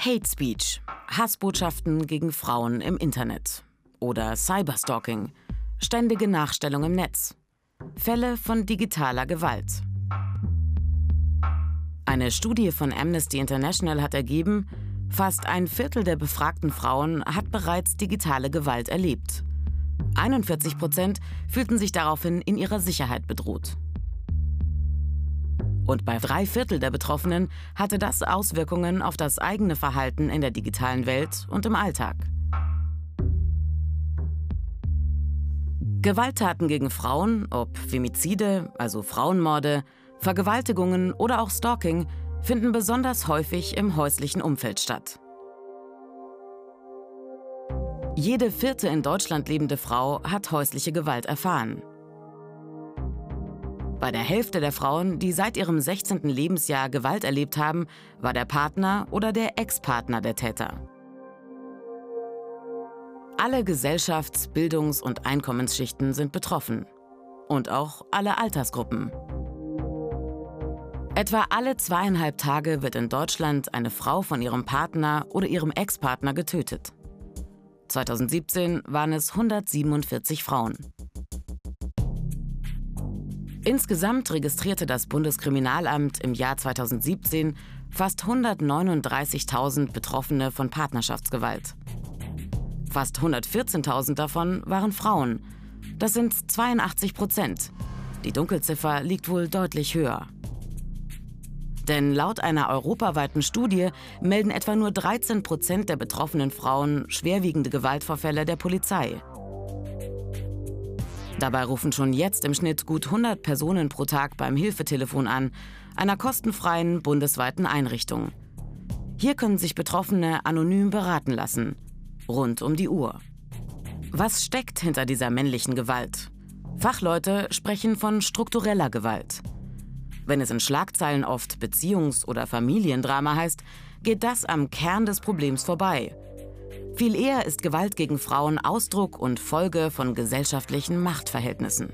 Hate Speech, Hassbotschaften gegen Frauen im Internet oder Cyberstalking, ständige Nachstellung im Netz, Fälle von digitaler Gewalt. Eine Studie von Amnesty International hat ergeben, fast ein Viertel der befragten Frauen hat bereits digitale Gewalt erlebt. 41 Prozent fühlten sich daraufhin in ihrer Sicherheit bedroht. Und bei drei Viertel der Betroffenen hatte das Auswirkungen auf das eigene Verhalten in der digitalen Welt und im Alltag. Gewalttaten gegen Frauen, ob Femizide, also Frauenmorde, Vergewaltigungen oder auch Stalking, finden besonders häufig im häuslichen Umfeld statt. Jede vierte in Deutschland lebende Frau hat häusliche Gewalt erfahren. Bei der Hälfte der Frauen, die seit ihrem 16. Lebensjahr Gewalt erlebt haben, war der Partner oder der Ex-Partner der Täter. Alle Gesellschafts-, Bildungs- und Einkommensschichten sind betroffen. Und auch alle Altersgruppen. Etwa alle zweieinhalb Tage wird in Deutschland eine Frau von ihrem Partner oder ihrem Ex-Partner getötet. 2017 waren es 147 Frauen. Insgesamt registrierte das Bundeskriminalamt im Jahr 2017 fast 139.000 Betroffene von Partnerschaftsgewalt. Fast 114.000 davon waren Frauen. Das sind 82 Prozent. Die Dunkelziffer liegt wohl deutlich höher. Denn laut einer europaweiten Studie melden etwa nur 13 Prozent der betroffenen Frauen schwerwiegende Gewaltvorfälle der Polizei. Dabei rufen schon jetzt im Schnitt gut 100 Personen pro Tag beim Hilfetelefon an, einer kostenfreien bundesweiten Einrichtung. Hier können sich Betroffene anonym beraten lassen, rund um die Uhr. Was steckt hinter dieser männlichen Gewalt? Fachleute sprechen von struktureller Gewalt. Wenn es in Schlagzeilen oft Beziehungs- oder Familiendrama heißt, geht das am Kern des Problems vorbei viel eher ist Gewalt gegen Frauen Ausdruck und Folge von gesellschaftlichen Machtverhältnissen.